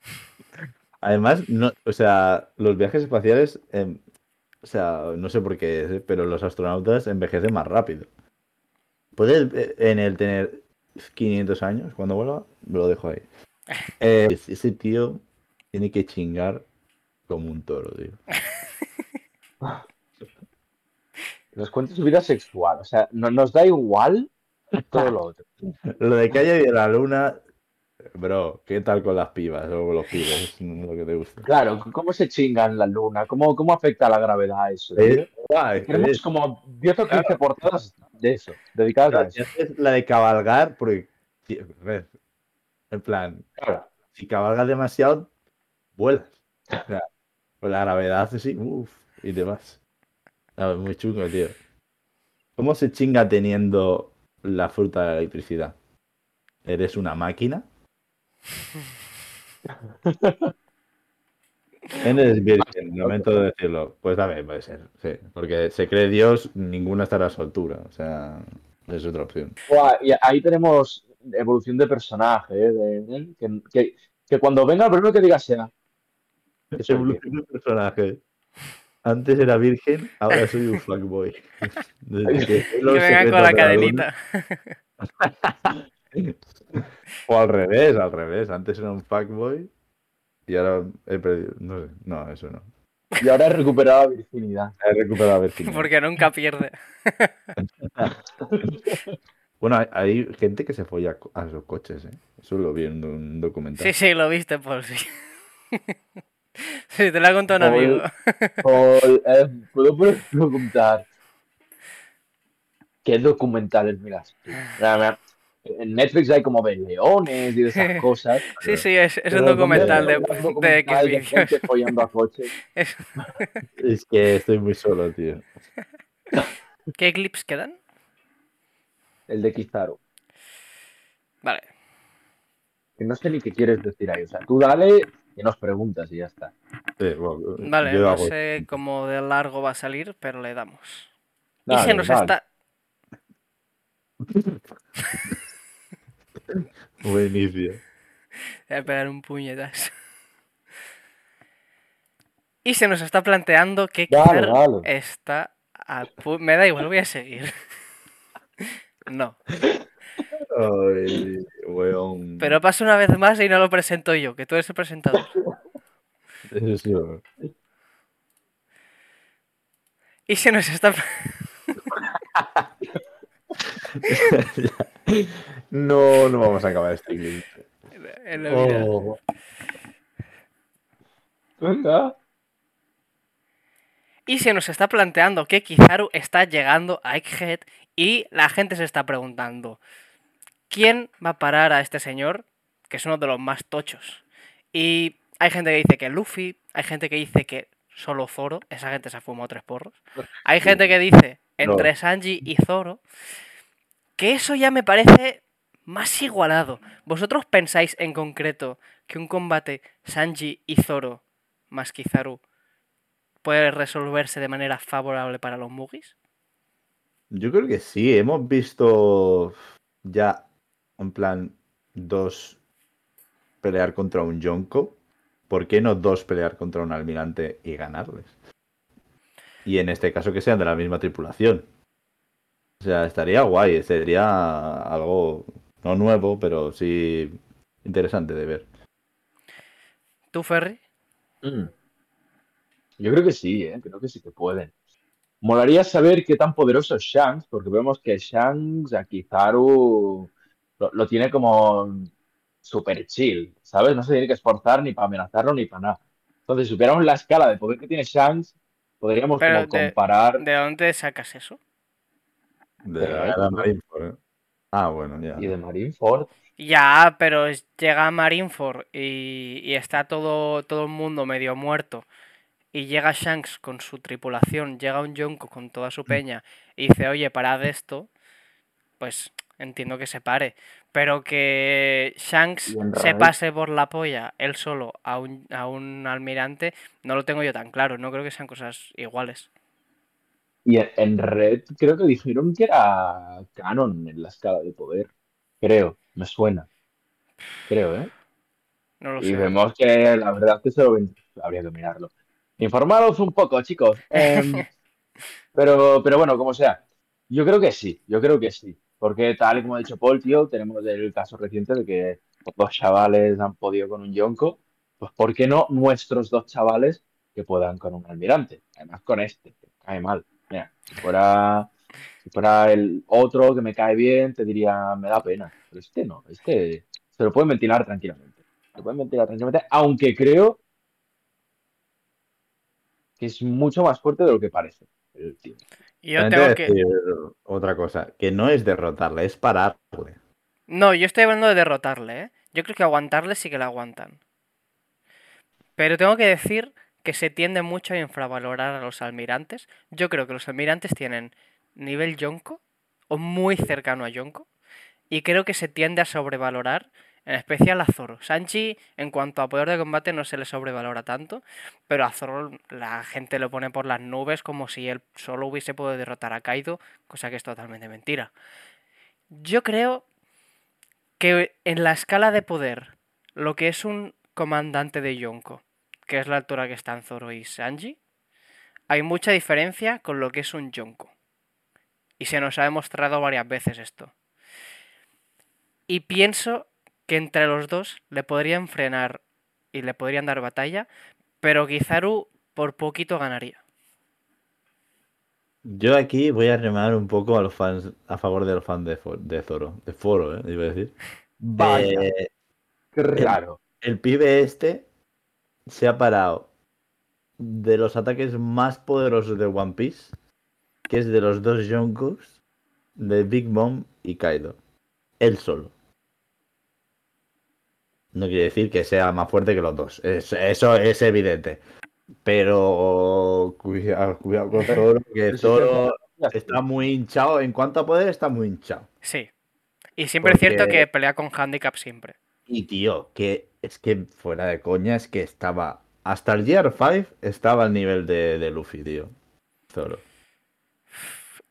Además, no, o sea, los viajes espaciales, em, o sea, no sé por qué, es, ¿eh? pero los astronautas envejecen más rápido. ¿Puede eh, en el tener 500 años cuando vuelva? Lo dejo ahí. Eh, ese- ese tío tiene que chingar como un toro, tío. Nos cuenta su vida sexual. O sea, no, nos da igual todo lo otro. Lo de que haya ido a la luna, bro, ¿qué tal con las pibas o con los pibes? No es lo que te gusta. Claro, ¿cómo se chinga en la luna? ¿Cómo, cómo afecta la gravedad eso? Eh, Tenemos es- como 10 o 15 portadas de eso, dedicadas a Claro, eso. la de cabalgar, porque, en plan, Claro. si cabalgas demasiado, vuelas. O sea, con la gravedad así, uff, y vas. No, es muy chungo, tío. ¿Cómo se chinga teniendo la fruta de la electricidad? ¿Eres una máquina? Eres virgen, lamento de decirlo. Pues también puede ser, sí. Porque se cree Dios, ninguna estará a su altura. O sea, es otra opción. Y ahí tenemos evolución de personaje, ¿eh? de- de- que, que- que cuando venga el primero que diga sea. Soy Evolución de personaje. Antes era virgen, ahora soy un fuckboy. Desde que venga con la de cadenita. O al revés, al revés. Antes era un fuckboy y ahora he perdido. No sé, no, eso no. Y ahora he recuperado la virginidad. He recuperado la virginidad. Porque nunca pierde. Bueno, hay, hay gente que se folla a los coches, ¿eh? Eso lo vi en un documental. Sí, sí, lo viste por sí. Sí, te lo ha contado un Joder. amigo. O, eh, ¿Puedo preguntar qué documentales miras? tú? En Netflix hay como leones y de esas cosas. Sí, sí, es, es un documental de, de de Xvideos. gente follando a coches. Es- Es que estoy muy solo, tío. ¿Qué clips quedan? El de Kizaru. Vale. Que no sé ni qué quieres decir ahí. O sea, tú dale y nos preguntas y ya está. Bueno, Vale, yo no hago- sé cómo de largo va a salir, pero le damos. y se nos dale. está. Buen inicio. Voy a pegar un puñetazo. Y se nos está planteando que Dale, está a pu- Me da igual, voy a seguir. No. Ay, weón. Pero pasa una vez más y no lo presento yo, que tú eres el presentador. Eso. Y se nos está. no, no vamos a acabar este clip. Oh. Y se nos está planteando que Kizaru está llegando a Egghead y la gente se está preguntando ¿quién va a parar a este señor? Que es uno de los más tochos. Y hay gente que dice que Luffy, hay gente que dice que solo Zoro, esa gente se ha fumado tres porros. Hay gente que dice entre Sanji y Zoro, que eso ya me parece más igualado. ¿Vosotros pensáis en concreto que un combate Sanji y Zoro más Kizaru puede resolverse de manera favorable para los Mugis? Yo creo que sí, hemos visto ya en plan dos pelear contra un Yonko. ¿Por qué no dos pelear contra un almirante y ganarles? Y en este caso que sean de la misma tripulación. O sea, estaría guay, sería algo no nuevo, pero sí interesante de ver. ¿Tú, Ferry? Mm. Yo creo que sí, ¿eh? creo que sí que pueden. Molaría saber qué tan poderoso es Shanks, porque vemos que Shanks a Kizaru lo, lo tiene como super chill, ¿sabes? No se tiene que esforzar ni para amenazarlo ni para nada. Entonces, si supiéramos la escala de poder que tiene Shanks, podríamos Pero como de- comparar. ¿De dónde sacas eso? De la guerra Marineford, ¿eh? Ah, bueno, ya. Y de Marineford. Ya, pero llega Marineford y, y está todo, todo el mundo medio muerto. Y llega Shanks con su tripulación, llega un Yonko con toda su peña y dice, oye, parad esto. Pues entiendo que se pare. Pero que Shanks se pase por la polla él solo a un, a un almirante, no lo tengo yo tan claro. No creo que sean cosas iguales. Y en, Red creo que dijeron que era canon en la escala de poder. Creo, me suena. Creo, ¿eh? No lo Y sé. vemos que la verdad que se lo habría que mirarlo. Informaros un poco, chicos. Em, pero, pero bueno, como sea. Yo creo que sí, yo creo que sí. Porque tal y como ha dicho Paul, tío, tenemos el caso reciente de que dos chavales han podido con un yonko. Pues ¿por qué no nuestros dos chavales que puedan con un almirante? Además con este, que cae mal. Mira, si fuera, si fuera el otro que me cae bien, te diría, me da pena. Pero este no, este se lo pueden ventilar tranquilamente. Se lo pueden ventilar tranquilamente, aunque creo que es mucho más fuerte de lo que parece el tío. Yo También tengo que... decir otra cosa, que no es derrotarle, es pararle. No, yo estoy hablando de derrotarle, ¿eh? Yo creo que aguantarle sí que le aguantan. Pero tengo que decir que se tiende mucho a infravalorar a los almirantes. Yo creo que los almirantes tienen nivel Yonko, o muy cercano a Yonko, y creo que se tiende a sobrevalorar, en especial a Zoro. Sanchi, en cuanto a poder de combate, no se le sobrevalora tanto, pero a Zoro la gente lo pone por las nubes como si él solo hubiese podido derrotar a Kaido, cosa que es totalmente mentira. Yo creo que en la escala de poder, lo que es un comandante de Yonko, que es la altura que están Zoro y Sanji, hay mucha diferencia con lo que es un Yonko. Y se nos ha demostrado varias veces esto. Y pienso que entre los dos le podrían frenar y le podrían dar batalla, pero Kizaru por poquito ganaría. Yo aquí voy a remar un poco a los fans, a favor de los fans de, Zoro, de Foro, ¿eh? iba a decir. Vaya, Eh, qué raro. el pibe este se ha parado de los ataques más poderosos de One Piece, que es de los dos Yonkos, de Big Mom y Kaido. Él solo. No quiere decir que sea más fuerte que los dos. es- eso es evidente. Pero cuidado, cuidado con Zoro, que Zoro está. muy hinchado. En cuanto a poder, está muy hinchado. Sí. Y siempre es cierto que pelea con handicap siempre. Y tío, que es que fuera de coña, es que estaba. Hasta el Gear 5 estaba al nivel de, de Luffy, tío. Zoro.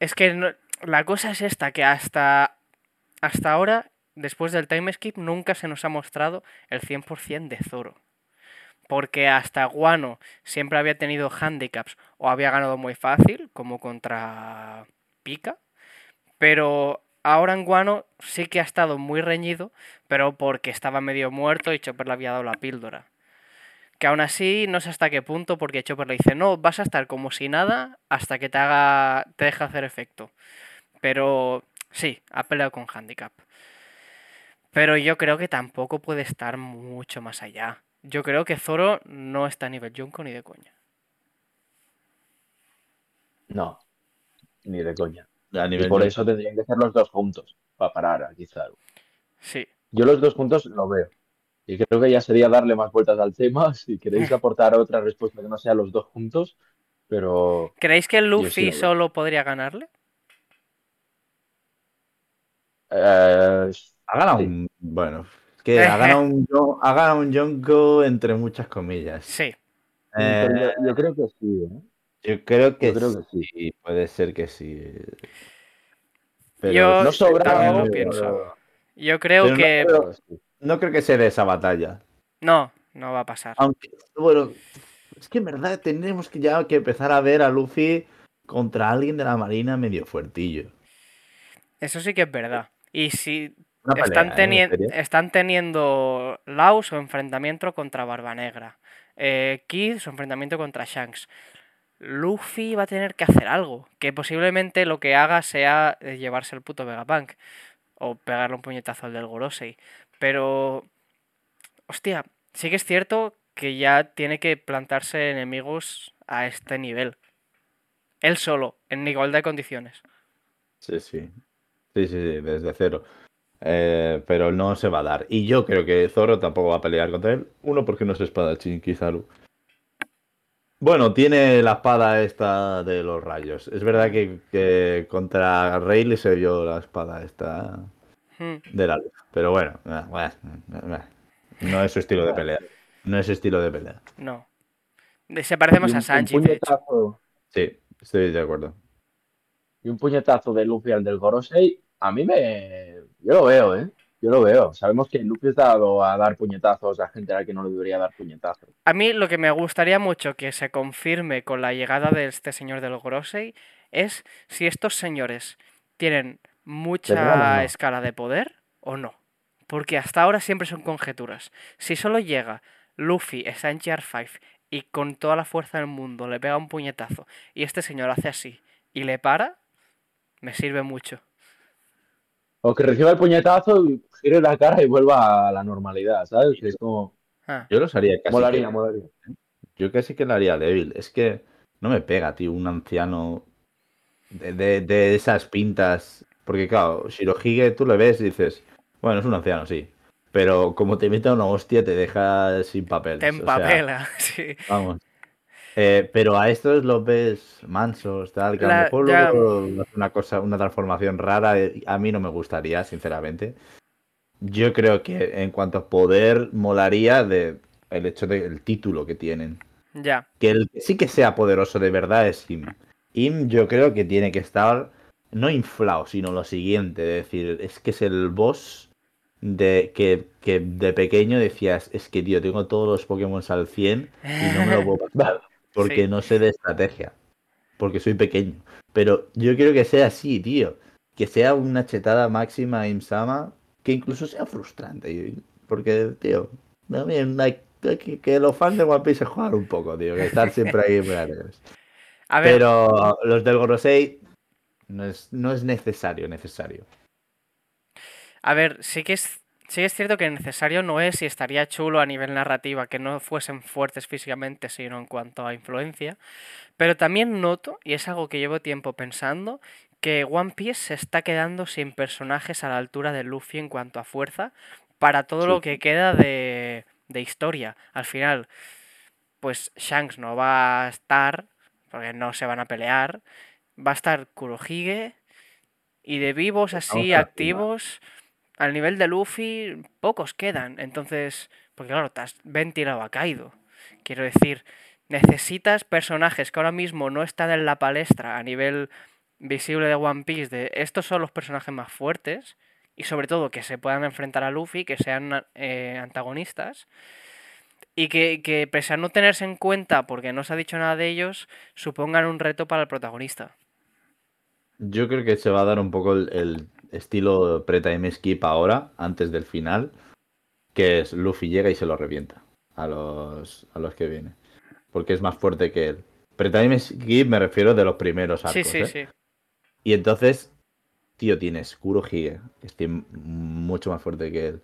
Es que no- la cosa es esta, que hasta, hasta ahora, después del time skip, nunca se nos ha mostrado el 100% de Zoro. Porque hasta Guano siempre había tenido handicaps o había ganado muy fácil, como contra Pika. Pero ahora en Guano sí que ha estado muy reñido, pero porque estaba medio muerto y Chopper le había dado la píldora. Que aún así no sé hasta qué punto, porque Chopper le dice, no, vas a estar como si nada hasta que te haga. te deje hacer efecto. Pero sí, ha peleado con handicap. Pero yo creo que tampoco puede estar mucho más allá. Yo creo que Zoro no está a nivel Junko ni de coña. No, ni de coña. A Y nivel por eso tendrían que ser los dos juntos, para parar a Kizaru. Sí. Yo los dos juntos lo veo. Y creo que ya sería darle más vueltas al tema. Si queréis aportar otra respuesta que no sea los dos juntos, pero ¿Creéis que Luffy solo podría ganarle? eh, Ha ganado Sí. un. Bueno, es que ha ganado un, ha ganado un Yonko entre muchas comillas. Sí. Eh, yo, yo creo que sí, ¿eh? yo creo que, yo creo que sí. puede ser que sí. Pero Yo No sobra, también lo pero- pienso. Yo creo Pero no que creo- no creo que se dé esa batalla. no, no va a pasar. Aunque, bueno, es que en verdad tenemos que ya que empezar a ver a Luffy contra alguien de la Marina medio fuertillo. Eso sí que es verdad. Y si pelea, están, ¿eh? están teniendo Lau su enfrentamiento contra Barba Negra. Eh, Kid su enfrentamiento contra Shanks. Luffy va a tener que hacer algo. Que posiblemente lo que haga sea eh, llevarse el puto Vegapunk. O pegarle un puñetazo al del Gorosei. Pero. Hostia, sí que es cierto que ya tiene que plantarse enemigos a este nivel. Él solo, en igualdad de condiciones. Sí, sí. Sí, sí, sí, desde cero. Eh, pero no se va a dar. Y yo creo que Zoro tampoco va a pelear contra él. Uno, porque no es espadachín, Kizaru. Bueno, tiene la espada esta de los rayos. Es verdad que, que contra Rayleigh se vio la espada esta Hmm. de la luz. Pero bueno, eh, eh, no es su estilo de pelea. No es su estilo de pelea. No. Se parecemos un- a un Sanji, de hecho. puñetazo- Sí, estoy de acuerdo. Y un puñetazo de Luffy al del Gorosei, a mí me. Yo lo veo, ¿eh? Yo lo veo. Sabemos que Luffy está dado a dar puñetazos a gente a la que no le debería dar puñetazos. A mí lo que me gustaría mucho que se confirme con la llegada de este señor del Gorosei es si estos señores tienen mucha escala de poder o no. Porque hasta ahora siempre son conjeturas. Si solo llega Luffy, está en Gear 5 y con toda la fuerza del mundo le pega un puñetazo y este señor hace así y le para, me sirve mucho. O que reciba el puñetazo y gire la cara y vuelva a la normalidad, ¿sabes? Que es como. Ah, Yo los haría casi. Molaría, que- molaría. Yo casi que lo haría débil. Es que no me pega, tío, un anciano de, de- de esas pintas. Porque, claro, Shirohige tú le ves y dices, bueno, es un anciano, sí. Pero como te meta una hostia, te deja sin papel. te empapela, sí. vamos. Eh, pero a estos los ves mansos, tal, que a lo mejor una cosa, una transformación rara. eh, A mí no me gustaría, sinceramente. Yo creo que en cuanto a poder, molaría de el hecho del título que tienen Ya. que el que sí que sea poderoso de verdad es Im. Im yo creo que tiene que estar no inflado, sino lo siguiente, es decir, es que es el boss de que, que de pequeño decías, es que tío, tengo todos los Pokémon al 100 y no me lo puedo pasar porque Sí. no sé de estrategia, porque soy pequeño. Pero yo quiero que sea así, tío, que sea una chetada máxima Im-sama, que incluso sea frustrante, porque, tío, también hay que, que los fans de One Piece se juegan un poco, tío, que estar siempre ahí. A ver, Pero los del Gorosei no es, no es necesario, necesario. A ver, sí que es, sí es cierto que necesario no es y estaría chulo a nivel narrativa que no fuesen fuertes físicamente, sino en cuanto a influencia. Pero también noto, y es algo que llevo tiempo pensando, que One Piece se está quedando sin personajes a la altura de Luffy en cuanto a fuerza para todo Sí. lo que queda de, de historia. Al final, pues Shanks no va a estar, porque no se van a pelear. Va a estar Kurohige. Y de vivos así, activos, al nivel de Luffy, pocos quedan. Entonces, porque claro, ventilado a Kaido. Quiero decir, necesitas personajes que ahora mismo no están en la palestra a nivel visible de One Piece, de estos son los personajes más fuertes, y sobre todo que se puedan enfrentar a Luffy, que sean eh, antagonistas, y que, que pese a no tenerse en cuenta porque no se ha dicho nada de ellos, supongan un reto para el protagonista. Yo creo que se va a dar un poco el estilo pre-time skip ahora, antes del final, que es Luffy llega y se lo revienta a los, a los que viene. Porque es más fuerte que él. Pre-time skip me refiero de los primeros arcos. Sí, sí, ¿eh? sí. Y entonces, tío, tienes Kurohige, que es mucho más fuerte que él.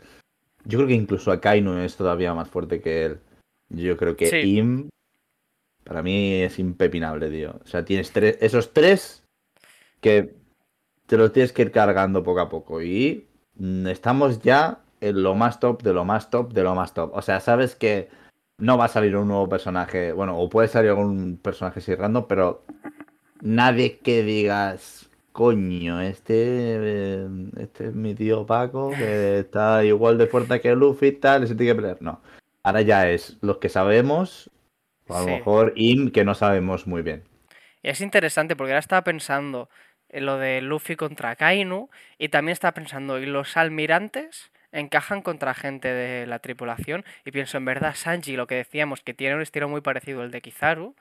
Yo creo que incluso Akainu es todavía más fuerte que él. Yo creo que Sí. Im, para mí es impepinable, tío. O sea, tienes tres, esos tres que te los tienes que ir cargando poco a poco. Y mm, estamos ya en lo más top de lo más top de lo más top. O sea, sabes que no va a salir un nuevo personaje. Bueno, o puede salir algún personaje así random, pero nadie que digas coño, este, eh, este es mi tío Paco, que está igual de fuerte que Luffy y tal, ese tiene que pelear. No. Ahora ya es los que sabemos, o a lo Sí. mejor Im, que no sabemos muy bien. Y es interesante porque ahora estaba pensando en lo de Luffy contra Kainu y también estaba pensando, ¿y los almirantes encajan contra gente de la tripulación? Y pienso, en verdad, Sanji, lo que decíamos, que tiene un estilo muy parecido al de Kizaru.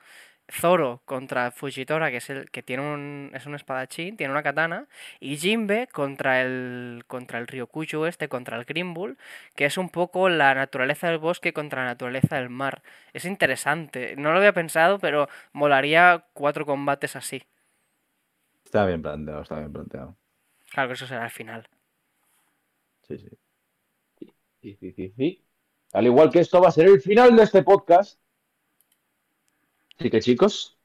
Zoro contra Fujitora, que es el que tiene un, es un espadachín, tiene una katana, y Jinbe contra el contra el Ryokuju este, contra el Green que es un poco la naturaleza del bosque contra la naturaleza del mar. Es interesante, no lo había pensado, pero molaría cuatro combates así. Está bien planteado, está bien planteado. Claro que eso será al final. Sí, sí. Sí, sí, sí, sí. Al igual que esto va a ser el final de este podcast. Así que chicos,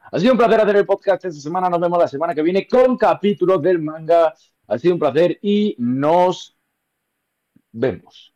ha sido un placer hacer el podcast esta semana. Nos vemos la semana que viene con capítulos del manga. Ha sido un placer y nos vemos.